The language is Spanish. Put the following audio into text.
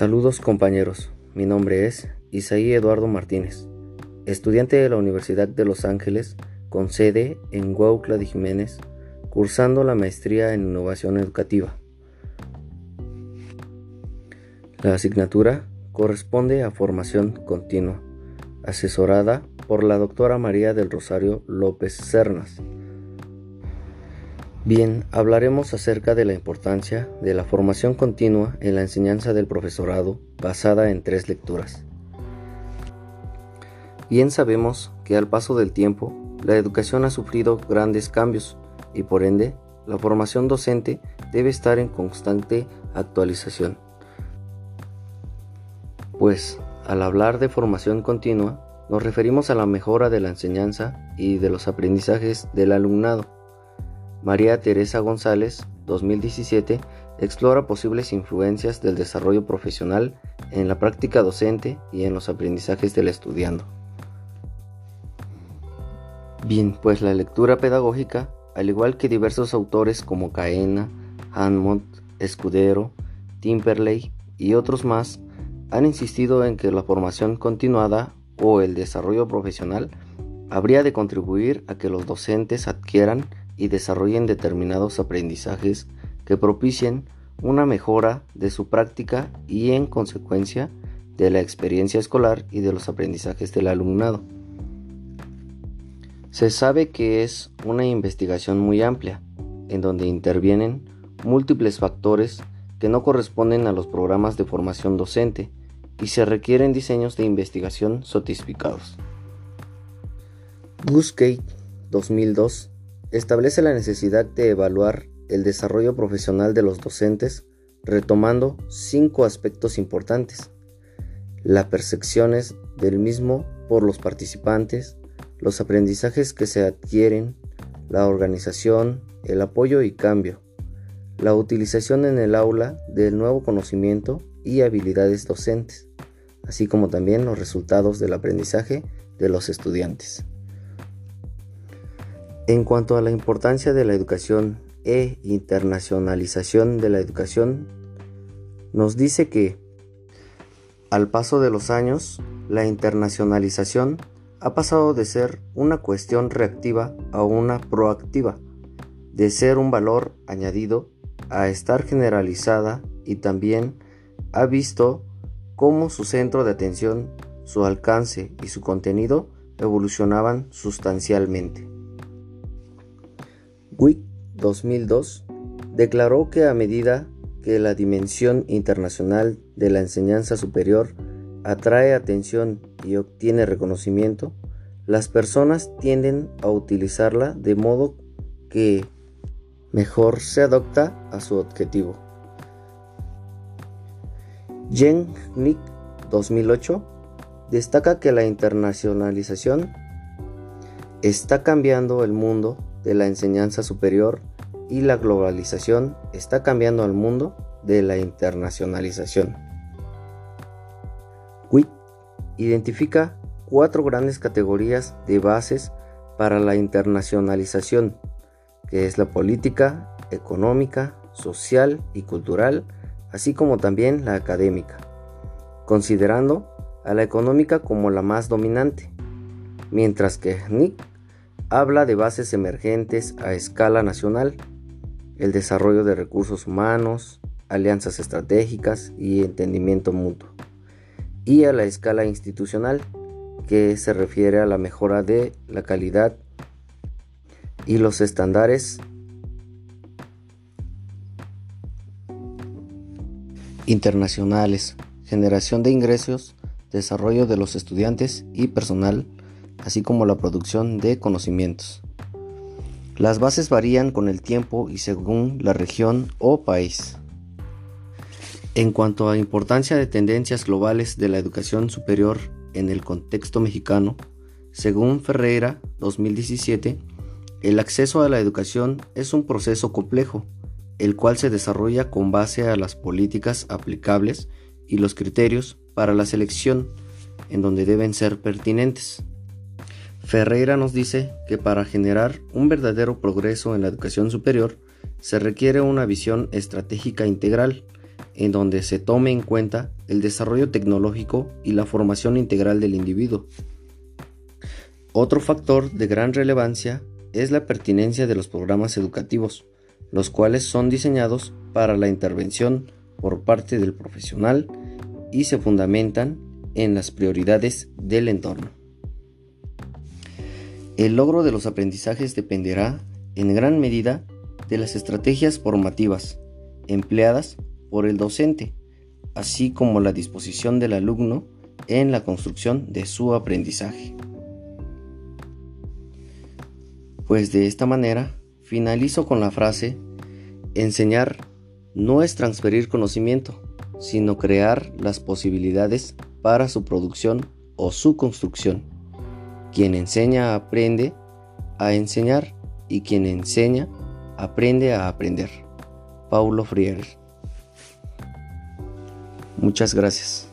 Saludos compañeros, mi nombre es Isaí Eduardo Martínez, estudiante de la Universidad de Los Ángeles con sede en Huautla de Jiménez, cursando la maestría en innovación educativa. La asignatura corresponde a formación continua, asesorada por la doctora María del Rosario López Cernas. Bien, hablaremos acerca de la importancia de la formación continua en la enseñanza del profesorado basada en tres lecturas. Bien sabemos que al paso del tiempo, la educación ha sufrido grandes cambios y por ende, la formación docente debe estar en constante actualización. Pues, al hablar de formación continua, nos referimos a la mejora de la enseñanza y de los aprendizajes del alumnado María Teresa González, 2017, explora posibles influencias del desarrollo profesional en la práctica docente y en los aprendizajes del estudiando. Bien, pues la lectura pedagógica, al igual que diversos autores como Caena, Hammond, Escudero, Timperley y otros más, han insistido en que la formación continuada o el desarrollo profesional habría de contribuir a que los docentes adquieran y desarrollen determinados aprendizajes que propicien una mejora de su práctica y en consecuencia de la experiencia escolar y de los aprendizajes del alumnado. Se sabe que es una investigación muy amplia, en donde intervienen múltiples factores que no corresponden a los programas de formación docente y se requieren diseños de investigación sofisticados. Busquets 2002 establece la necesidad de evaluar el desarrollo profesional de los docentes retomando cinco aspectos importantes. Las percepciones del mismo por los participantes, los aprendizajes que se adquieren, la organización, el apoyo y cambio, la utilización en el aula del nuevo conocimiento y habilidades docentes, así como también los resultados del aprendizaje de los estudiantes. En cuanto a la importancia de la educación e internacionalización de la educación, nos dice que al paso de los años, la internacionalización ha pasado de ser una cuestión reactiva a una proactiva, de ser un valor añadido a estar generalizada y también ha visto cómo su centro de atención, su alcance y su contenido evolucionaban sustancialmente. WIC 2002 declaró que a medida que la dimensión internacional de la enseñanza superior atrae atención y obtiene reconocimiento, las personas tienden a utilizarla de modo que mejor se adopta a su objetivo. Jen Nick 2008 destaca que la internacionalización está cambiando el mundo de la enseñanza superior y la globalización está cambiando al mundo de la internacionalización. WIT identifica cuatro grandes categorías de bases para la internacionalización, que es la política, económica, social y cultural, así como también la académica, considerando a la económica como la más dominante, mientras que NIC habla de bases emergentes a escala nacional, el desarrollo de recursos humanos, alianzas estratégicas y entendimiento mutuo, y a la escala institucional, que se refiere a la mejora de la calidad y los estándares internacionales, generación de ingresos, desarrollo de los estudiantes y personal, así como la producción de conocimientos. Las bases varían con el tiempo y según la región o país. En cuanto a importancia de tendencias globales de la educación superior en el contexto mexicano, según Ferreira 2017, el acceso a la educación es un proceso complejo, el cual se desarrolla con base a las políticas aplicables y los criterios para la selección, en donde deben ser pertinentes. Ferreira nos dice que para generar un verdadero progreso en la educación superior se requiere una visión estratégica integral en donde se tome en cuenta el desarrollo tecnológico y la formación integral del individuo. Otro factor de gran relevancia es la pertinencia de los programas educativos, los cuales son diseñados para la intervención por parte del profesional y se fundamentan en las prioridades del entorno. El logro de los aprendizajes dependerá en gran medida de las estrategias formativas empleadas por el docente, así como la disposición del alumno en la construcción de su aprendizaje. Pues de esta manera finalizo con la frase, enseñar no es transferir conocimiento, sino crear las posibilidades para su producción o su construcción. Quien enseña aprende a enseñar y quien enseña aprende a aprender. Paulo Freire. Muchas gracias.